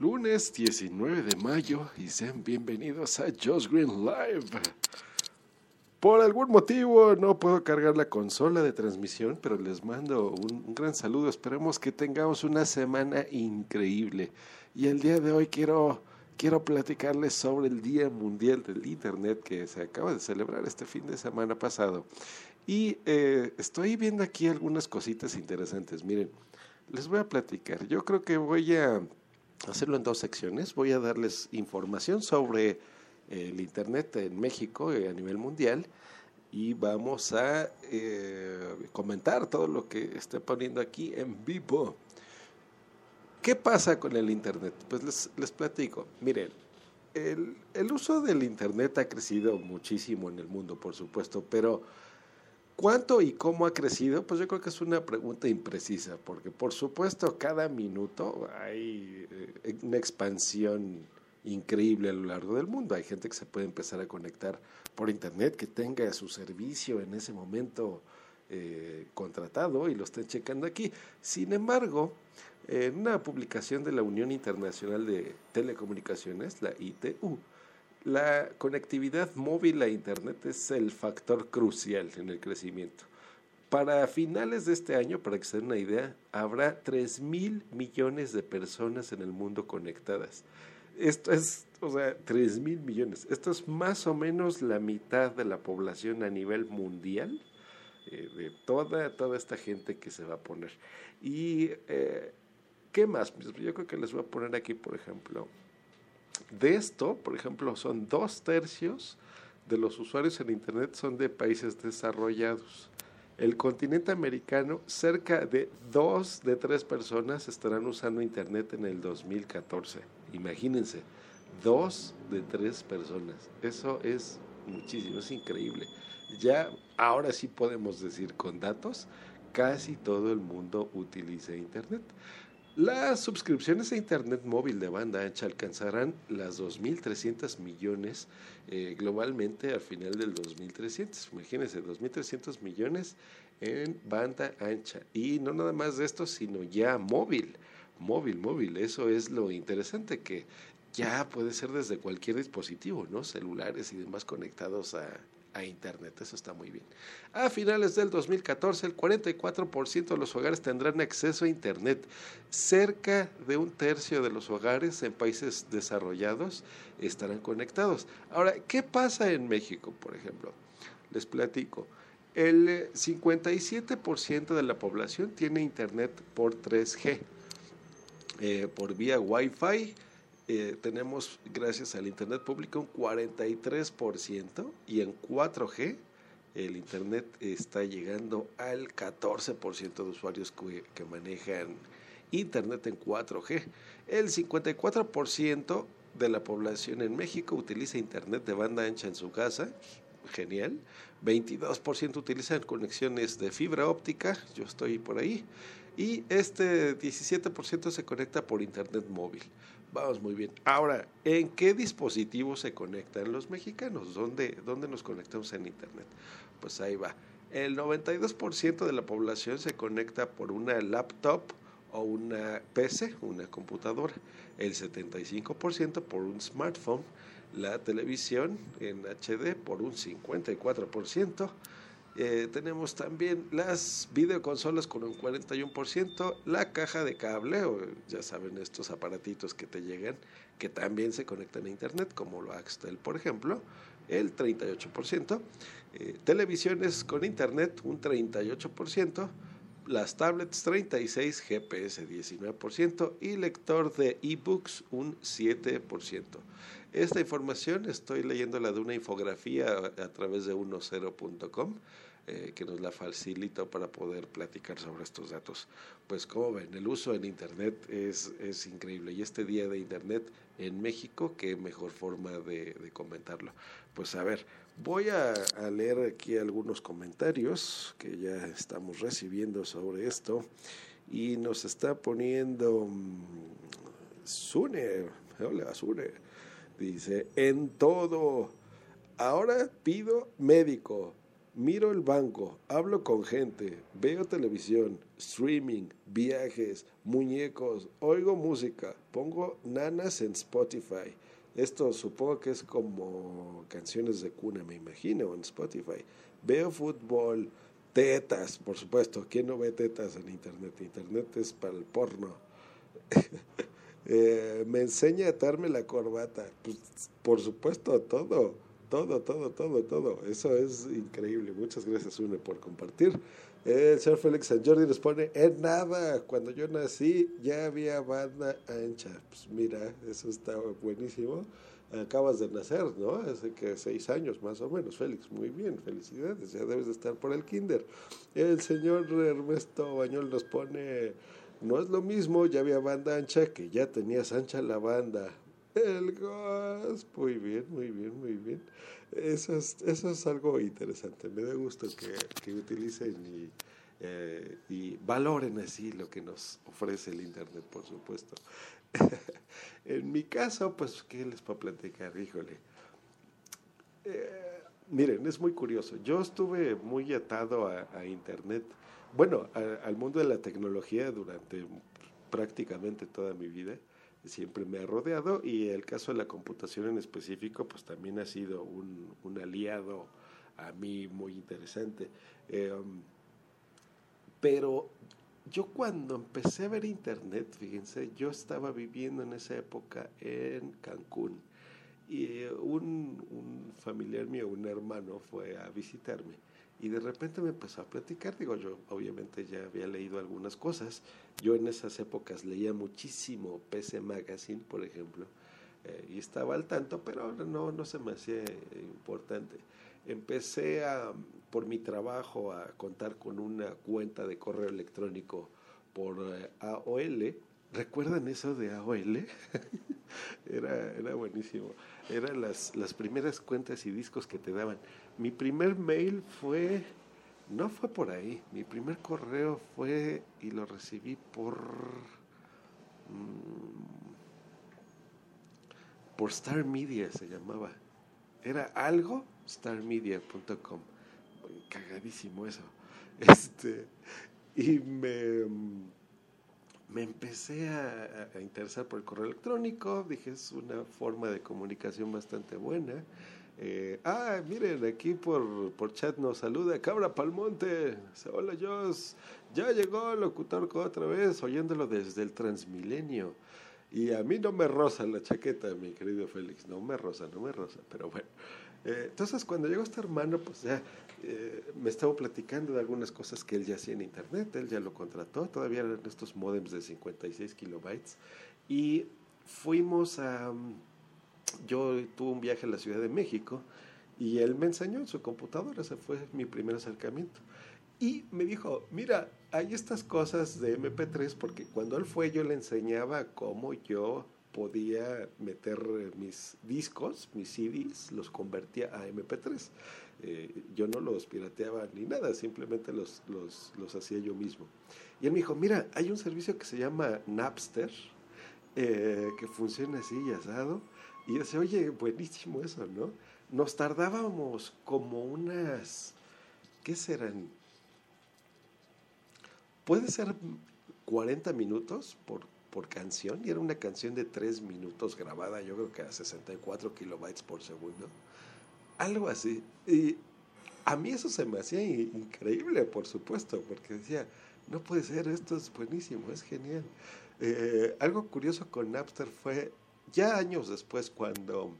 Lunes 19 de mayo y sean bienvenidos a Josh Green Live. Por algún motivo no puedo cargar la consola de transmisión, pero les mando un, un gran saludo. Esperemos que tengamos una semana increíble. Y el día de hoy quiero, quiero platicarles sobre el Día Mundial del Internet que se acaba de celebrar este fin de semana pasado. Y eh, estoy viendo aquí algunas cositas interesantes. Miren, les voy a platicar. Yo creo que voy a hacerlo en dos secciones. Voy a darles información sobre el Internet en México y a nivel mundial y vamos a eh, comentar todo lo que esté poniendo aquí en vivo. ¿Qué pasa con el Internet? Pues les, les platico. Miren, el, el uso del Internet ha crecido muchísimo en el mundo, por supuesto, pero ¿Cuánto y cómo ha crecido? Pues yo creo que es una pregunta imprecisa, porque por supuesto cada minuto hay eh, una expansión increíble a lo largo del mundo. Hay gente que se puede empezar a conectar por internet, que tenga su servicio en ese momento eh, contratado y lo estén checando aquí. Sin embargo, en una publicación de la Unión Internacional de Telecomunicaciones, la ITU, la conectividad móvil a Internet es el factor crucial en el crecimiento. Para finales de este año, para que se den una idea, habrá 3 mil millones de personas en el mundo conectadas. Esto es, o sea, 3 mil millones. Esto es más o menos la mitad de la población a nivel mundial, eh, de toda, toda esta gente que se va a poner. Y, eh, ¿qué más? Yo creo que les voy a poner aquí, por ejemplo, de esto, por ejemplo, son dos tercios de los usuarios en Internet son de países desarrollados. El continente americano, cerca de dos de tres personas estarán usando Internet en el 2014. Imagínense, dos de tres personas. Eso es muchísimo, es increíble. Ya ahora sí podemos decir con datos, casi todo el mundo utiliza Internet. Las suscripciones a Internet móvil de banda ancha alcanzarán las 2.300 millones eh, globalmente al final del 2.300. Imagínense, 2.300 millones en banda ancha. Y no nada más de esto, sino ya móvil. Móvil, móvil. Eso es lo interesante que ya puede ser desde cualquier dispositivo, ¿no? Celulares y demás conectados a, a Internet. Eso está muy bien. A finales del 2014, el 44% de los hogares tendrán acceso a Internet. Cerca de un tercio de los hogares en países desarrollados estarán conectados. Ahora, ¿qué pasa en México, por ejemplo? Les platico. El 57% de la población tiene Internet por 3G, eh, por vía Wi-Fi eh, tenemos, gracias al Internet público, un 43% y en 4G el Internet está llegando al 14% de usuarios que, que manejan Internet en 4G. El 54% de la población en México utiliza Internet de banda ancha en su casa. Genial. 22% utilizan conexiones de fibra óptica. Yo estoy por ahí. Y este 17% se conecta por Internet móvil. Vamos muy bien. Ahora, ¿en qué dispositivos se conectan los mexicanos? ¿Dónde, dónde nos conectamos en Internet? Pues ahí va. El 92% de la población se conecta por una laptop o una PC, una computadora. El 75% por un smartphone. La televisión en HD por un 54%. Eh, tenemos también las videoconsolas con un 41%, la caja de cable, o ya saben, estos aparatitos que te llegan, que también se conectan a Internet, como lo Axtel, por ejemplo, el 38%, eh, televisiones con Internet, un 38%, las tablets 36, GPS 19% y lector de ebooks un 7%. Esta información estoy leyéndola de una infografía a, través de 10.com eh, que nos la facilita para poder platicar sobre estos datos. Pues como ven, el uso en Internet es, es increíble y este día de Internet en México, qué mejor forma de, comentarlo. Pues a ver, voy a, leer aquí algunos comentarios que ya estamos recibiendo sobre esto y nos está poniendo Sune, hola Sune, dice, en todo, ahora pido médico, Miro el banco, hablo con gente, veo televisión, streaming, viajes, muñecos, oigo música, pongo nanas en Spotify. Esto supongo que es como canciones de cuna, me imagino, en Spotify. Veo fútbol, tetas, por supuesto. ¿Quién no ve tetas en Internet? Internet es para el porno. Eh, me enseña a atarme la corbata. Pues, por supuesto, todo todo, todo, todo, todo. Eso es increíble. Muchas gracias, Une, por compartir. El señor Félix San Jordi nos pone, en nada, cuando yo nací ya había banda ancha. Pues mira, eso está buenísimo. Acabas de nacer, ¿no? Hace que seis años más o menos, Félix. Muy bien, felicidades. Ya debes de estar por el kinder. El señor Ernesto Bañol nos pone, no es lo mismo, ya había banda ancha que ya tenías ancha la banda. El gas. Muy bien, muy bien, muy bien. Eso es, eso es algo interesante. Me da gusto que, que utilicen y, eh, y, valoren así lo que nos ofrece el Internet, por supuesto. en mi caso, pues, ¿qué les puedo platicar? Híjole. Eh, miren, es muy curioso. Yo estuve muy atado a, Internet, bueno, a, al mundo de la tecnología durante prácticamente toda mi vida siempre me ha rodeado y el caso de la computación en específico pues también ha sido un, un aliado a mí muy interesante. Eh, pero yo cuando empecé a ver internet, fíjense, yo estaba viviendo en esa época en Cancún y un, un familiar mío, un hermano, fue a visitarme y de repente me empezó a platicar, digo yo, obviamente ya había leído algunas cosas, yo en esas épocas leía muchísimo PC Magazine, por ejemplo, eh, y estaba al tanto, pero no, no se me hacía importante. Empecé a, por mi trabajo a contar con una cuenta de correo electrónico por eh, AOL. ¿Recuerdan eso de AOL? era, era buenísimo. Eran las, las primeras cuentas y discos que te daban. Mi primer mail fue, no fue por ahí, mi primer correo fue y lo recibí por, mm, por Star Media se llamaba. Era algo starmedia.com. Cagadísimo eso. Este, y me, me empecé a, a, interesar por el correo electrónico. Dije, es una forma de comunicación bastante buena. Eh, ah, miren, aquí por, por chat nos saluda Cabra Palmonte. Hola, Jos. Ya llegó el locutor otra vez, oyéndolo desde el Transmilenio. Y a mí no me rosa la chaqueta, mi querido Félix. No me rosa, no me rosa. Pero bueno. Eh, entonces, cuando llegó este hermano, pues ya eh, me estaba platicando de algunas cosas que él ya hacía en internet. Él ya lo contrató. Todavía eran estos modems de 56 kilobytes. Y fuimos a yo tuve un viaje a la Ciudad de México y él me enseñó en su computadora, ese fue mi primer acercamiento. Y me dijo, mira, hay estas cosas de MP3, porque cuando él fue yo le enseñaba cómo yo podía meter mis discos, mis CDs, los convertía a MP3. Eh, yo no los pirateaba ni nada, simplemente los, los, los, hacía yo mismo. Y él me dijo, mira, hay un servicio que se llama Napster, eh, que funciona así y asado, y yo decía, oye, buenísimo eso, ¿no? Nos tardábamos como unas, ¿qué serán? Puede ser 40 minutos por, por canción, y era una canción de 3 minutos grabada, yo creo que a 64 kilobytes por segundo. Algo así. Y a mí eso se me hacía increíble, por supuesto, porque decía, no puede ser, esto es buenísimo, es genial. Eh, algo curioso con Napster fue ya años después, cuando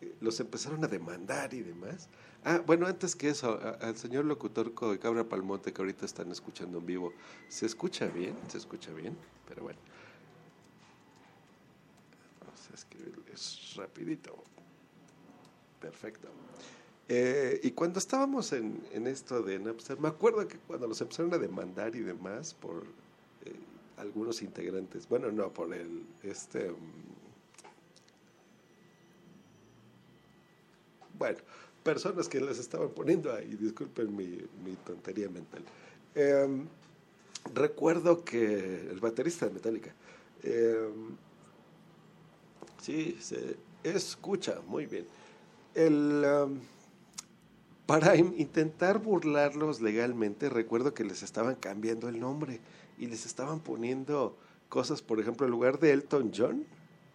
eh, los empezaron a demandar y demás, Ah, bueno, antes que eso, al señor locutor Cabra Palmonte que ahorita están escuchando en vivo, ¿se escucha bien? ¿Se escucha bien? Pero bueno. Vamos a escribirles rapidito. Perfecto. Eh, y cuando estábamos en, en esto de Napster, me acuerdo que cuando nos empezaron a demandar y demás por eh, algunos integrantes, bueno, no, por el, este, mm, bueno, personas que les estaban poniendo ahí, disculpen mi, mi tontería mental. Em, recuerdo que el baterista de Metallica, em, sí, se escucha muy bien. El, em, para in- intentar burlarlos legalmente, recuerdo que les estaban cambiando el nombre y les estaban poniendo cosas, por ejemplo, en lugar de Elton John,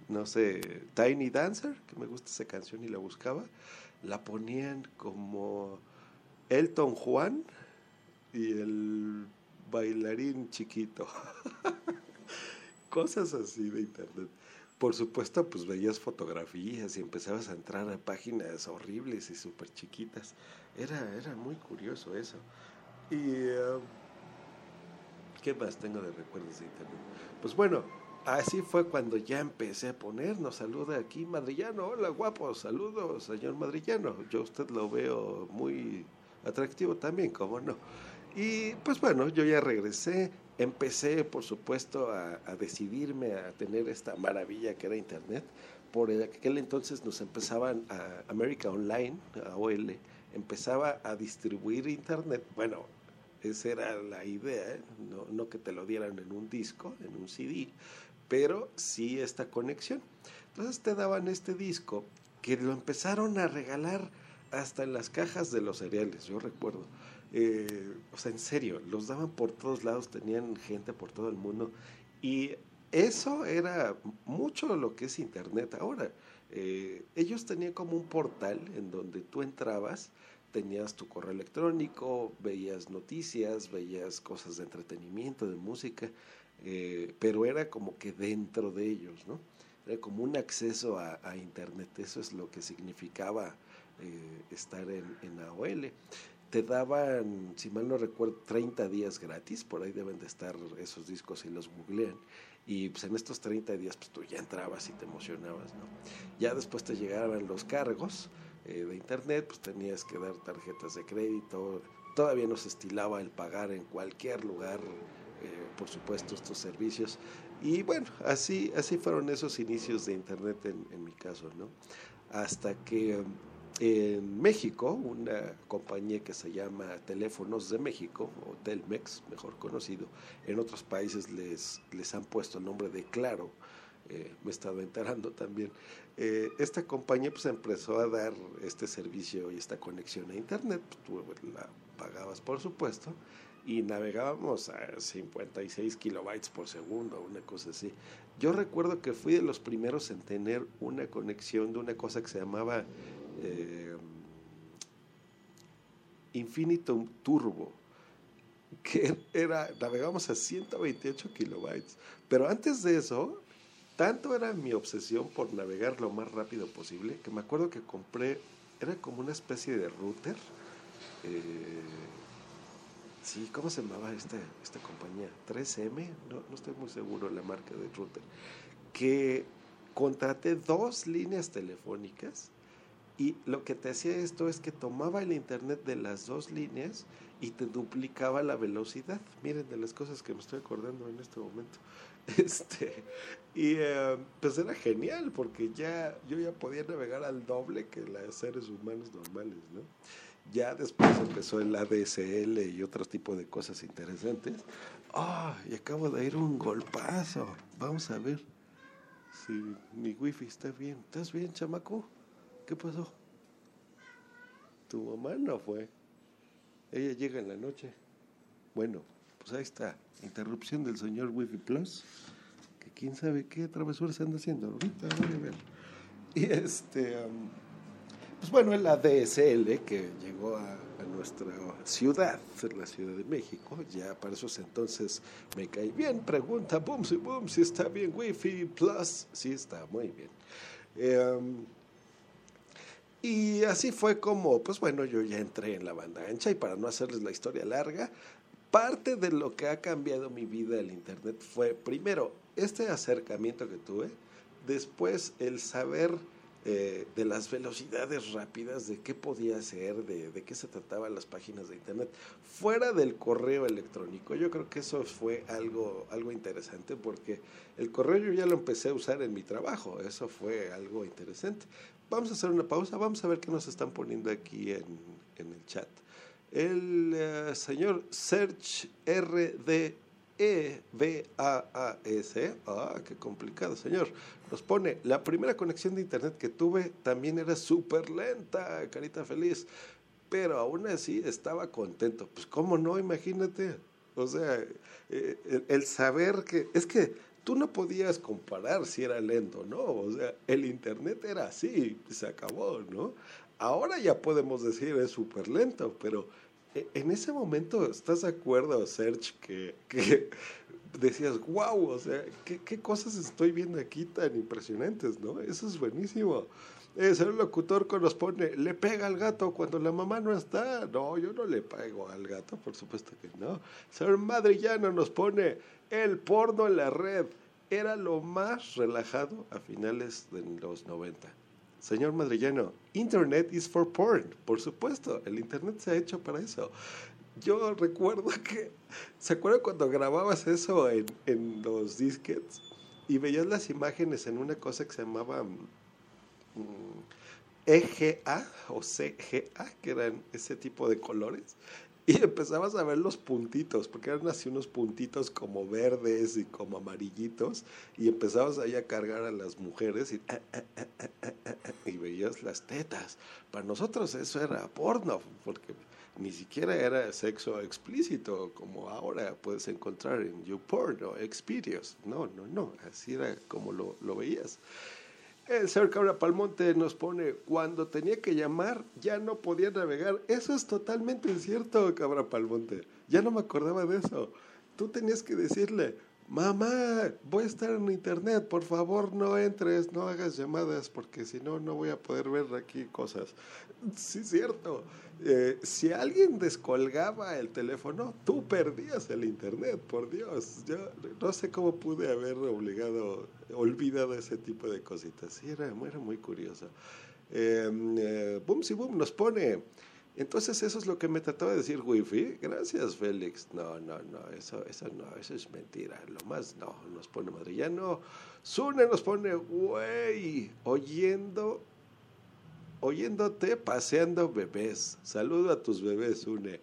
no sé, Tiny Dancer, que me gusta esa canción y la buscaba, la ponían como Elton Juan y el bailarín chiquito. Cosas así de internet. Por supuesto, pues veías fotografías y empezabas a entrar a páginas horribles y súper chiquitas. Era, era muy curioso eso. Y... eh, ¿Qué más tengo de recuerdos de internet? Pues bueno, así fue cuando ya empecé a poner, nos saluda aquí Madrillano, hola guapo, saludos señor Madrillano, yo usted lo veo muy atractivo también, ¿cómo no? Y pues bueno, yo ya regresé, empecé por supuesto a, decidirme a tener esta maravilla que era internet, por aquel entonces nos empezaban a América Online, a OL, empezaba a distribuir internet, bueno, esa era la idea, ¿eh? no, no que te lo dieran en un disco, en un CD, pero sí esta conexión. Entonces te daban este disco que lo empezaron a regalar hasta en las cajas de los cereales, yo recuerdo. Eh, o sea, en serio, los daban por todos lados, tenían gente por todo el mundo y eso era mucho lo que es Internet ahora. Eh, ellos tenían como un portal en donde tú entrabas, tenías tu correo electrónico, veías noticias, veías cosas de entretenimiento, de música, eh, pero era como que dentro de ellos, ¿no? Era como un acceso a, Internet, eso es lo que significaba eh, estar en AOL. Te daban, si mal no recuerdo, 30 días gratis, por ahí deben de estar esos discos si los googlean. Y pues en estos 30 días pues tú ya entrabas y te emocionabas, ¿no? Ya después te llegaban los cargos eh, de internet, pues tenías que dar tarjetas de crédito, todavía no se estilaba el pagar en cualquier lugar, eh, por supuesto, estos servicios. Y bueno, así, así fueron esos inicios de internet en, en mi caso, ¿no? Hasta que en México, una compañía que se llama Teléfonos de México, o Telmex, mejor conocido, en otros países les, les han puesto el nombre de Claro, eh, me he estado enterando también. Eh, esta compañía pues empezó a dar este servicio y esta conexión a internet, tú la pagabas por supuesto, y navegábamos a 56 kilobytes por segundo, una cosa así. Yo recuerdo que fui de los primeros en tener una conexión de una cosa que se llamaba eh, Turbo, que era, navegamos a 128 kilobytes. Pero antes de eso, tanto era mi obsesión por navegar lo más rápido posible, que me acuerdo que compré, era como una especie de router. eh, sí, ¿cómo se llamaba esta, esta compañía? 3M, no, no estoy muy seguro la marca de router. Que contraté dos líneas telefónicas y lo que te hacía esto es que tomaba el internet de las dos líneas y te duplicaba la velocidad. Miren de las cosas que me estoy acordando en este momento. Este, y eh, pues era genial porque ya yo ya podía navegar al doble que los seres humanos normales, ¿no? Ya después empezó el ADSL y otro tipo de cosas interesantes. ¡Ah! y acabo de ir un golpazo. Vamos a ver si mi wifi está bien. ¿Estás bien, chamaco? ¿Qué pasó? Tu mamá no fue. Ella llega en la noche. Bueno, pues ahí está. Interrupción del señor Wifi Plus. Que quién sabe qué travesura se anda haciendo. Ahorita voy a ver. Y este. um, pues bueno, el ADSL que llegó a, nuestra ciudad, la Ciudad de México, ya para esos entonces me cae bien. Pregunta, boom, si boom, si está bien Wi-Fi Plus. Sí está, muy bien. Eh, um, Y así fue como, pues bueno, yo ya entré en la banda ancha y para no hacerles la historia larga, parte de lo que ha cambiado mi vida el Internet fue, primero, este acercamiento que tuve, después el saber eh, de las velocidades rápidas, de qué podía hacer, de, de, qué se trataban las páginas de Internet, fuera del correo electrónico. Yo creo que eso fue algo, algo interesante porque el correo yo ya lo empecé a usar en mi trabajo, eso fue algo interesante. Vamos a hacer una pausa, vamos a ver qué nos están poniendo aquí en, en el chat. El uh, señor Search RD E-B-A-A-S. Ah, qué complicado, señor. Nos pone, la primera conexión de internet que tuve también era súper lenta, carita feliz. Pero aún así estaba contento. Pues, ¿cómo no? Imagínate. O sea, eh, el, el saber que. Es que tú no podías comparar si era lento, ¿no? O sea, el internet era así, se acabó, ¿no? Ahora ya podemos decir es súper lento, pero en ese momento, ¿estás de acuerdo, Serge, que, que decías, wow, o sea, ¿qué, ¿qué, cosas estoy viendo aquí tan impresionantes, ¿no? Eso es buenísimo. El locutor nos pone, le pega al gato cuando la mamá no está. No, yo no le pego al gato, por supuesto que no. Señor Madrillano nos pone, el porno en la red era lo más relajado a finales de los 90. Señor Madrillano, Internet is for porn. Por supuesto, el Internet se ha hecho para eso. Yo recuerdo que, ¿se acuerdan cuando grababas eso en, en los disquets y veías las imágenes en una cosa que se llamaba EGA o CGA, que eran ese tipo de colores? Y empezabas a ver los puntitos, porque eran así unos puntitos como verdes y como amarillitos, y empezabas ahí a cargar a las mujeres y, y veías las tetas. Para nosotros eso era porno, porque ni siquiera era sexo explícito como ahora puedes encontrar en YouPorn o Xvideos. No, no, no, así era como lo, lo veías. El señor Cabra Palmonte nos pone, cuando tenía que llamar ya no podía navegar. Eso es totalmente cierto, Cabra Palmonte. Ya no me acordaba de eso. Tú tenías que decirle, mamá, voy a estar en internet, por favor no entres, no hagas llamadas, porque si no, no voy a poder ver aquí cosas. Sí, cierto. Eh, si alguien descolgaba el teléfono, tú perdías el internet, por Dios. Yo no sé cómo pude haber obligado, olvidado ese tipo de cositas. Sí, era, muy curioso. Eh, eh, boom, si boom, nos pone. Entonces eso es lo que me trataba de decir Wifi. Gracias, Félix. No, no, no, eso, eso no, eso es mentira. Lo más no, nos pone Madrillano. Sune nos pone, güey, oyendo oyéndote paseando bebés. Saludo a tus bebés, Une.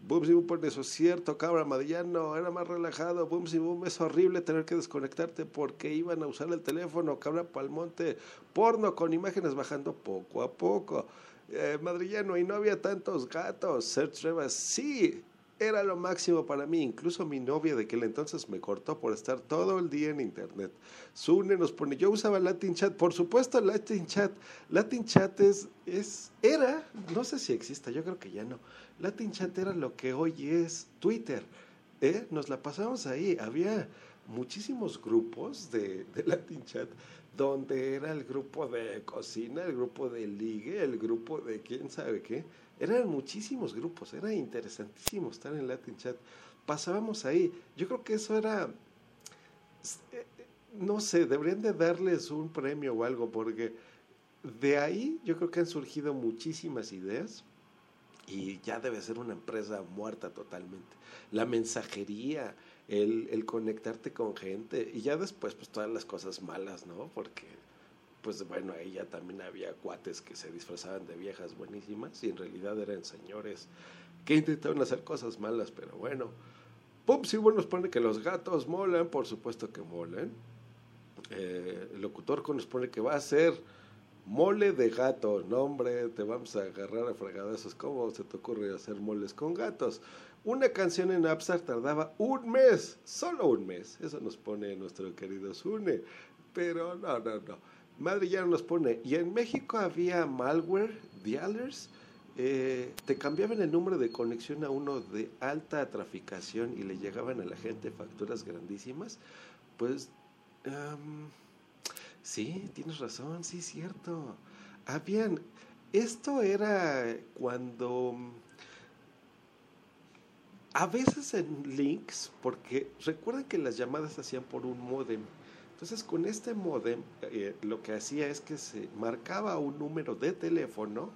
Boom, si boom, pone eso es cierto, cabra madillano, era más relajado. Boom, si boom, es horrible tener que desconectarte porque iban a usar el teléfono, cabra palmonte, porno con imágenes bajando poco a poco. Eh, madrillano, y no había tantos gatos. Serge Revas, sí, era lo máximo para mí. Incluso mi novia de aquel entonces me cortó por estar todo el día en internet. Sune nos pone, yo usaba Latin Chat, por supuesto Latin Chat. Latin Chat es, es, era, no sé si exista, yo creo que ya no. Latin Chat era lo que hoy es Twitter. ¿eh? Nos la pasamos ahí. Había muchísimos grupos de, de Latin Chat donde era el grupo de cocina, el grupo de ligue, el grupo de quién sabe qué. Eran muchísimos grupos, era interesantísimo estar en Latin Chat. Pasábamos ahí. Yo creo que eso era, no sé, deberían de darles un premio o algo, porque de ahí yo creo que han surgido muchísimas ideas y ya debe ser una empresa muerta totalmente. La mensajería, el, conectarte con gente y ya después pues todas las cosas malas, ¿no? Porque pues bueno, ahí ya también había cuates que se disfrazaban de viejas buenísimas y en realidad eran señores que intentaban hacer cosas malas, pero bueno. Pum, si bueno, nos pone que los gatos molan, por supuesto que molan. Eh, el locutor nos pone que va a ser mole de gato. No, hombre, te vamos a agarrar a fregadazos. ¿Cómo se te ocurre hacer moles con gatos? Una canción en Upstart tardaba un mes, solo un mes. Eso nos pone nuestro querido Sune. Pero no, no, no. Madre ya nos pone. Y en México había malware, dialers. Eh, te cambiaban el número de conexión a uno de alta traficación y le llegaban a la gente facturas grandísimas. Pues, sí, tienes razón, sí, cierto. Habían, Esto era cuando a veces en links, porque recuerden que las llamadas se hacían por un modem. Entonces con este modem eh, lo que hacía es que se marcaba un número de teléfono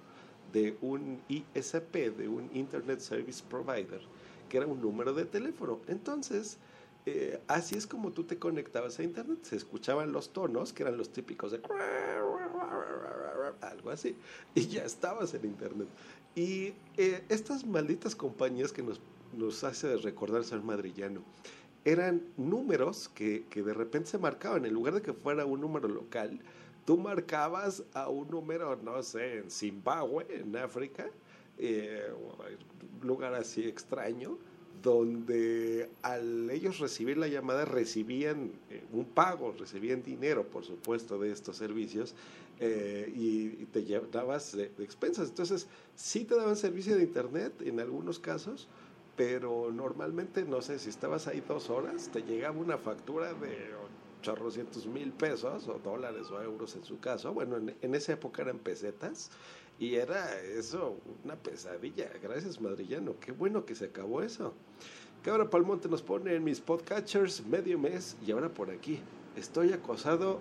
de un ISP, de un Internet Service Provider, que era un número de teléfono. Entonces, eh, así es como tú te conectabas a Internet. Se escuchaban los tonos, que eran los típicos de algo así, y ya estabas en Internet. Y eh, estas malditas compañías que nos, nos hace recordar ser madrillano, eran números que, que de repente se marcaban, en lugar de que fuera un número local, tú marcabas a un número, no sé, en Zimbabue, en África, eh, un lugar así extraño, donde al ellos recibir la llamada recibían eh, un pago, recibían dinero, por supuesto, de estos servicios eh, y, te llevabas de, de, expensas. Entonces, sí te daban servicio de internet en algunos casos, pero normalmente, no sé, si estabas ahí dos horas, te llegaba una factura de chorrocientos mil pesos o dólares o euros en su caso. Bueno, en, en, esa época eran pesetas y era eso una pesadilla. Gracias, madrillano. Qué bueno que se acabó eso. Cabra Palmonte nos pone en mis podcatchers medio mes y ahora por aquí. Estoy acosado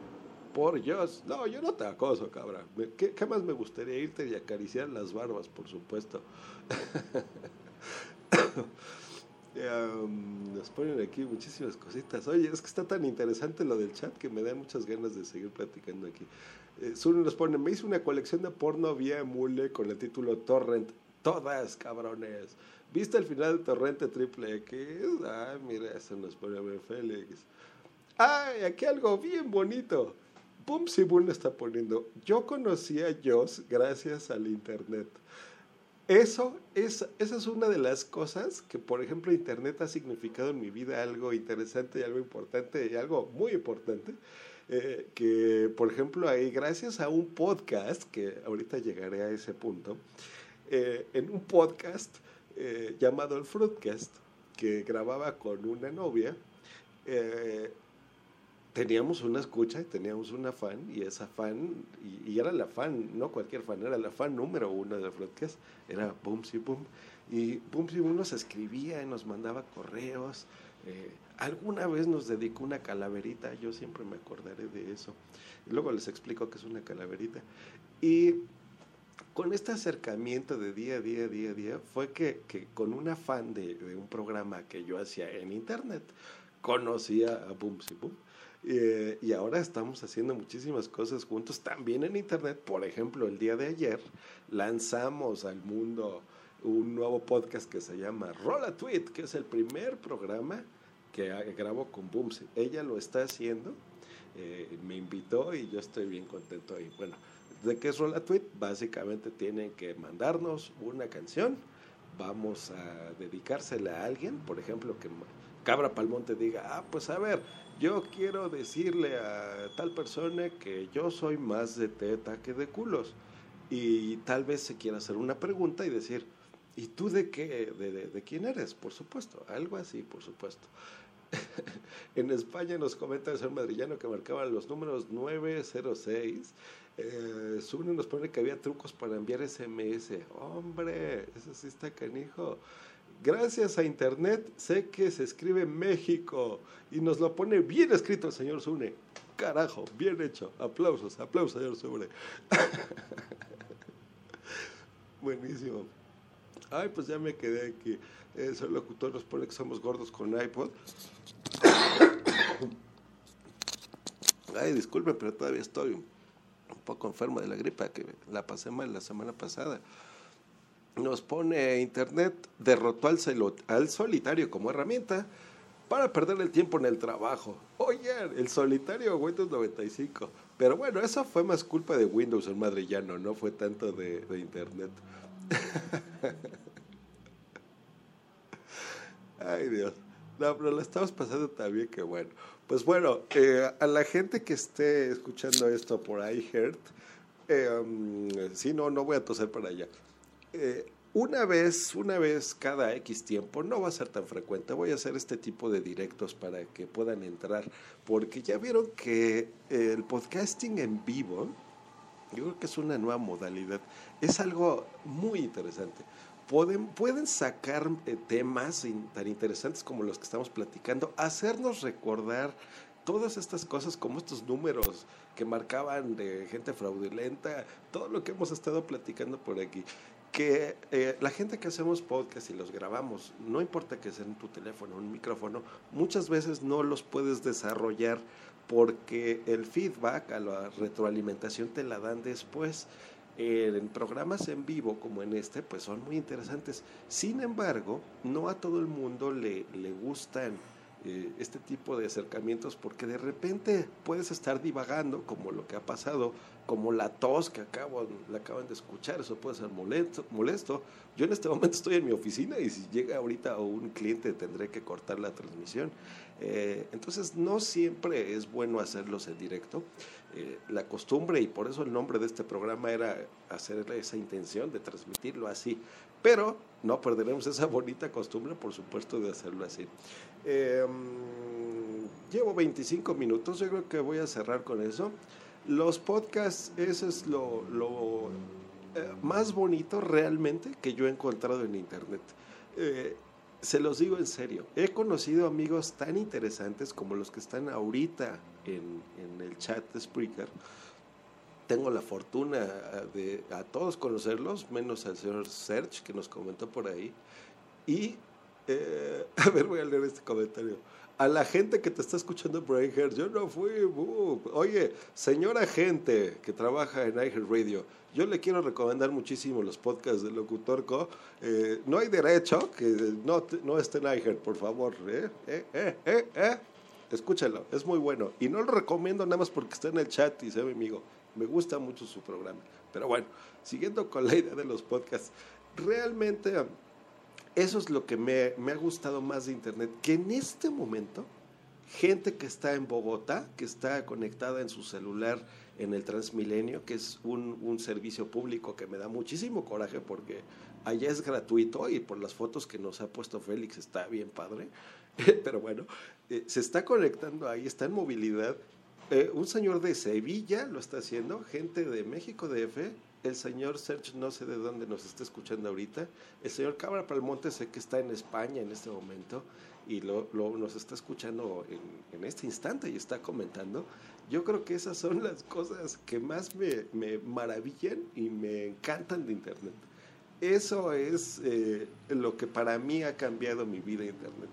por Dios. No, yo no te acoso, cabra. ¿Qué, qué más me gustaría irte y acariciar las barbas, por supuesto? Um, nos ponen aquí muchísimas cositas. Oye, es que está tan interesante lo del chat que me da muchas ganas de seguir platicando aquí. Eh, nos pone, me hice una colección de porno vía mule con el título Torrent. Todas, cabrones. ¿Viste el final de Torrente Triple X? Ah, mira, eso nos pone a ver Félix. Ay, aquí algo bien bonito. Boom si Boom está poniendo. Yo conocí a Joss gracias al internet. Eso es, esa es una de las cosas que, por ejemplo, Internet ha significado en mi vida algo interesante y algo importante y algo muy importante. Eh, que, por ejemplo, ahí, gracias a un podcast, que ahorita llegaré a ese punto, eh, en un podcast eh, llamado el Fruitcast, que grababa con una novia, teníamos una escucha y teníamos una fan, y esa fan, y, y, era la fan, no cualquier fan, era la fan número uno del Fruitcast, era Boomsy Boom. Y Boomsy Boom nos escribía y nos mandaba correos. Eh, alguna vez nos dedicó una calaverita, yo siempre me acordaré de eso. Y luego les explico qué es una calaverita. Y con este acercamiento de día a día, día a día, fue que, que con una fan de, de, un programa que yo hacía en internet, conocía a Boomsy Boom. Eh, y ahora estamos haciendo muchísimas cosas juntos también en internet. Por ejemplo, el día de ayer lanzamos al mundo un nuevo podcast que se llama Rola Tweet, que es el primer programa que grabo con Boomsy. Ella lo está haciendo, eh, me invitó y yo estoy bien contento ahí. Bueno, ¿de qué es Rola Tweet? Básicamente tienen que mandarnos una canción, vamos a dedicársela a alguien, por ejemplo, que Cabra Palmonte diga, ah, pues a ver, yo quiero decirle a tal persona que yo soy más de teta que de culos. Y tal vez se quiera hacer una pregunta y decir, ¿y tú de qué? ¿De, de, de quién eres? Por supuesto, algo así, por supuesto. en España nos comenta el señor madrillano que marcaba los números 906. Eh, Sune nos pone que había trucos para enviar SMS. Hombre, eso sí está canijo. Gracias a Internet sé que se escribe México y nos lo pone bien escrito el señor Sune. Carajo, bien hecho. Aplausos, aplausos, señor Sune. Buenísimo. Ay, pues ya me quedé aquí. El locutor nos pone que somos gordos con iPod. Ay, disculpen, pero todavía estoy un poco enfermo de la gripa, que la pasé mal la semana pasada nos pone Internet, derrotó al, solitario como herramienta para perder el tiempo en el trabajo. Oye, el solitario Windows 95. Pero bueno, eso fue más culpa de Windows el madrillano, no fue tanto de, Internet. Ay Dios. No, pero la estamos pasando también que bueno. Pues bueno, eh, a la gente que esté escuchando esto por iHeart, eh, um, sí, no, no voy a toser para allá eh, una vez, una vez cada X tiempo, no va a ser tan frecuente, voy a hacer este tipo de directos para que puedan entrar, porque ya vieron que el podcasting en vivo Yo creo que es una nueva modalidad. Es algo muy interesante. Pueden, pueden sacar eh, temas in- tan interesantes como los que estamos platicando, hacernos recordar todas estas cosas como estos números que marcaban de gente fraudulenta, todo lo que hemos estado platicando por aquí. Que eh, la gente que hacemos podcast y los grabamos, no importa que sea en tu teléfono, un micrófono, muchas veces no los puedes desarrollar porque el feedback, a la retroalimentación te la dan después. En programas en vivo como en este, pues son muy interesantes. Sin embargo, no a todo el mundo le, le gustan eh, este tipo de acercamientos porque de repente puedes estar divagando como lo que ha pasado, como la tos que acabo, la acaban de escuchar, eso puede ser molesto, molesto. Yo en este momento estoy en mi oficina y si llega ahorita un cliente tendré que cortar la transmisión. Eh, entonces no siempre es bueno hacerlos en directo. Eh, la costumbre y por eso el nombre de este programa era hacer esa intención de transmitirlo así. Pero no perderemos esa bonita costumbre, por supuesto, de hacerlo así. Eh, llevo 25 minutos, yo creo que voy a cerrar con eso. Los podcasts, eso es lo, lo eh, más bonito realmente que yo he encontrado en Internet. Eh, se los digo en serio, he conocido amigos tan interesantes como los que están ahorita en, en el chat de Spreaker. Tengo la fortuna de a todos conocerlos, menos al señor Serge que nos comentó por ahí. Y, eh, a ver, voy a leer este comentario. A la gente que te está escuchando por ahí, yo no fui. uh. Oye, señora gente que trabaja en iHeartRadio, yo le quiero recomendar muchísimo los podcasts de Locutorco. Eh, no hay derecho que no, no esté en iHeart, por favor. ¿eh? ¿Eh? ¿Eh? ¿Eh? ¿Eh? Escúchalo, es muy bueno. Y no lo recomiendo nada más porque está en el chat y sea mi amigo. Me gusta mucho su programa. Pero bueno, siguiendo con la idea de los podcasts, realmente eso es lo que me, me ha gustado más de Internet, que en este momento, gente que está en Bogotá, que está conectada en su celular en el Transmilenio, que es un, un servicio público que me da muchísimo coraje porque allá es gratuito y por las fotos que nos ha puesto Félix está bien padre. Pero bueno, eh, se está conectando ahí, está en movilidad. Eh, un señor de Sevilla lo está haciendo, gente de México DF, el señor Serge no sé de dónde nos está escuchando ahorita, el señor Cabra Palmonte sé que está en España en este momento y lo, nos está escuchando en, este instante y está comentando. Yo creo que esas son las cosas que más me, me maravillan y me encantan de Internet. Eso es eh, lo que para mí ha cambiado mi vida Internet.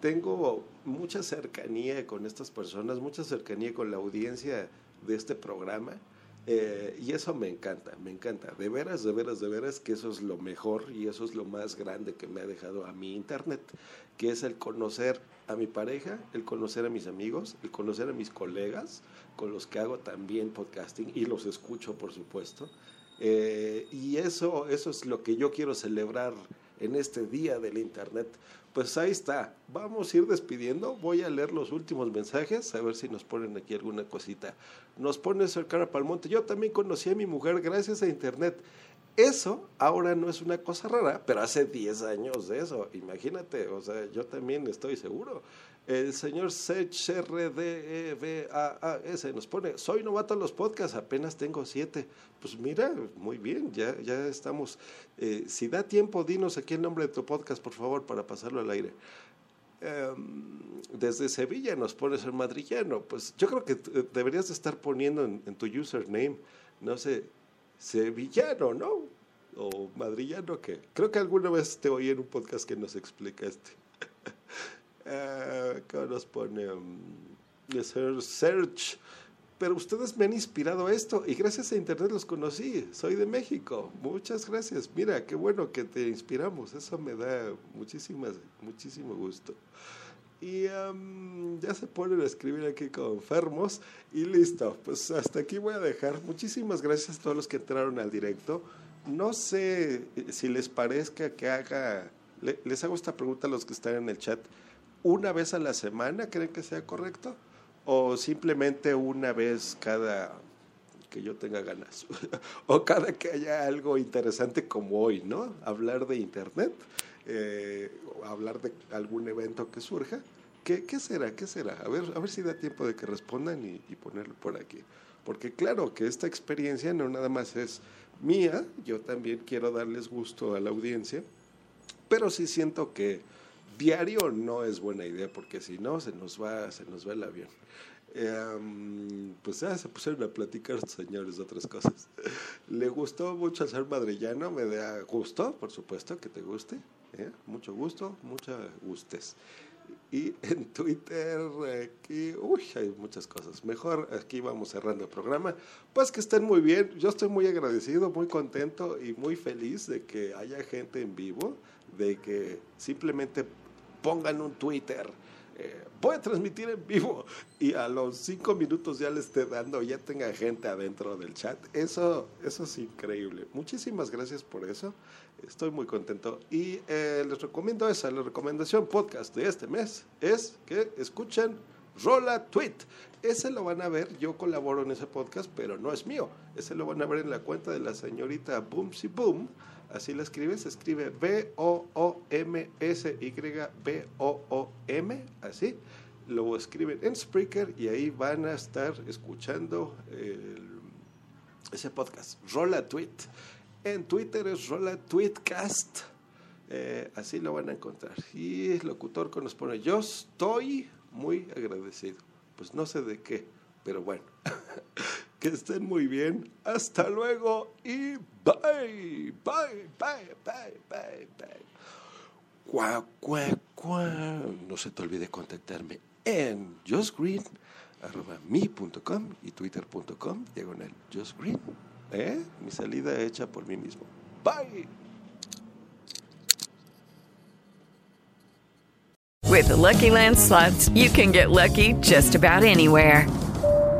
Tengo mucha cercanía con estas personas, mucha cercanía con la audiencia de este programa. eh, y eso me encanta, me encanta. De veras, de veras, de veras que eso es lo mejor y eso es lo más grande que me ha dejado a mi internet, que es el conocer a mi pareja, el conocer a mis amigos, el conocer a mis colegas con los que hago también podcasting y los escucho, por supuesto. Eh, y eso, eso es lo que yo quiero celebrar en este día del Internet. Pues ahí está, vamos a ir despidiendo, voy a leer los últimos mensajes, a ver si nos ponen aquí alguna cosita. Nos pone Sir Cara Palmonte, yo también conocí a mi mujer gracias a Internet. Eso ahora no es una cosa rara, pero hace 10 años de eso, imagínate, o sea, yo también estoy seguro. El señor Sech RDEVAAS nos pone, soy novato en los podcasts, apenas tengo siete. Pues mira, muy bien, ya, ya estamos. Eh, si da tiempo, dinos aquí el nombre de tu podcast, por favor, para pasarlo al aire. Em, desde Sevilla nos pones el madrillano. Pues yo creo que eh, deberías de estar poniendo en, en tu username, no sé, sevillano, ¿no? O madrillano, que creo que alguna vez te oí en un podcast que nos explica Eh, ¿Cómo nos pone? Um, Search. Pero ustedes me han inspirado esto y gracias a Internet los conocí. Soy de México. Muchas gracias. Mira, qué bueno que te inspiramos. Eso me da muchísimas, muchísimo gusto. Y um, ya se ponen a escribir aquí como enfermos y listo. Pues hasta aquí voy a dejar. Muchísimas gracias a todos los que entraron al directo. No sé si les parezca que haga... le- les hago esta pregunta a los que están en el chat. ¿Una vez a la semana creen que sea correcto? ¿O simplemente una vez cada que yo tenga ganas? o cada que haya algo interesante como hoy, ¿no? Hablar de Internet, eh, hablar de algún evento que surja. ¿Qué, qué será? ¿Qué será? A ver, a ver si da tiempo de que respondan y, y ponerlo por aquí. Porque claro que esta experiencia no nada más es mía, yo también quiero darles gusto a la audiencia, pero sí siento que diario no es buena idea porque si no se nos va, se nos va el avión. Eh, pues ya se pusieron a platicar, señores, de otras cosas. Le gustó mucho hacer madrillano, me da gusto, por supuesto, que te guste. ¿eh? Mucho gusto, mucha gustes. Y en Twitter, aquí, uy, hay muchas cosas. Mejor aquí vamos cerrando el programa. Pues que estén muy bien. Yo estoy muy agradecido, muy contento y muy feliz de que haya gente en vivo, de que simplemente pongan un Twitter. Eh, voy a transmitir en vivo y a los cinco minutos ya le esté dando, ya tenga gente adentro del chat. Eso, eso es increíble. Muchísimas gracias por eso. Estoy muy contento. Y eh, les recomiendo esa, la recomendación podcast de este mes es que escuchen Rola Tweet. Ese lo van a ver, yo colaboro en ese podcast, pero no es mío. Ese lo van a ver en la cuenta de la señorita Boomsy Boom. Así la escribe, se escribe B-O-O-M-S-Y-B-O-O-M, así. Lo escriben en Spreaker y ahí van a estar escuchando ese podcast, Rola Tweet. En Twitter es Rola Tweetcast. Eh, así lo van a encontrar. Y el locutor que nos pone, yo estoy muy agradecido. Pues no sé de qué, pero bueno. que estén muy bien. Hasta luego y bye, bye, bye, bye, bye, bye. Cuá, cuá, cuá. No se te olvide contactarme en justgreen.com y twitter.com, diagonal justgreen. ¿Eh? Mi salida hecha por mí mismo. Bye. With the Lucky Land slots, you can get lucky just about anywhere.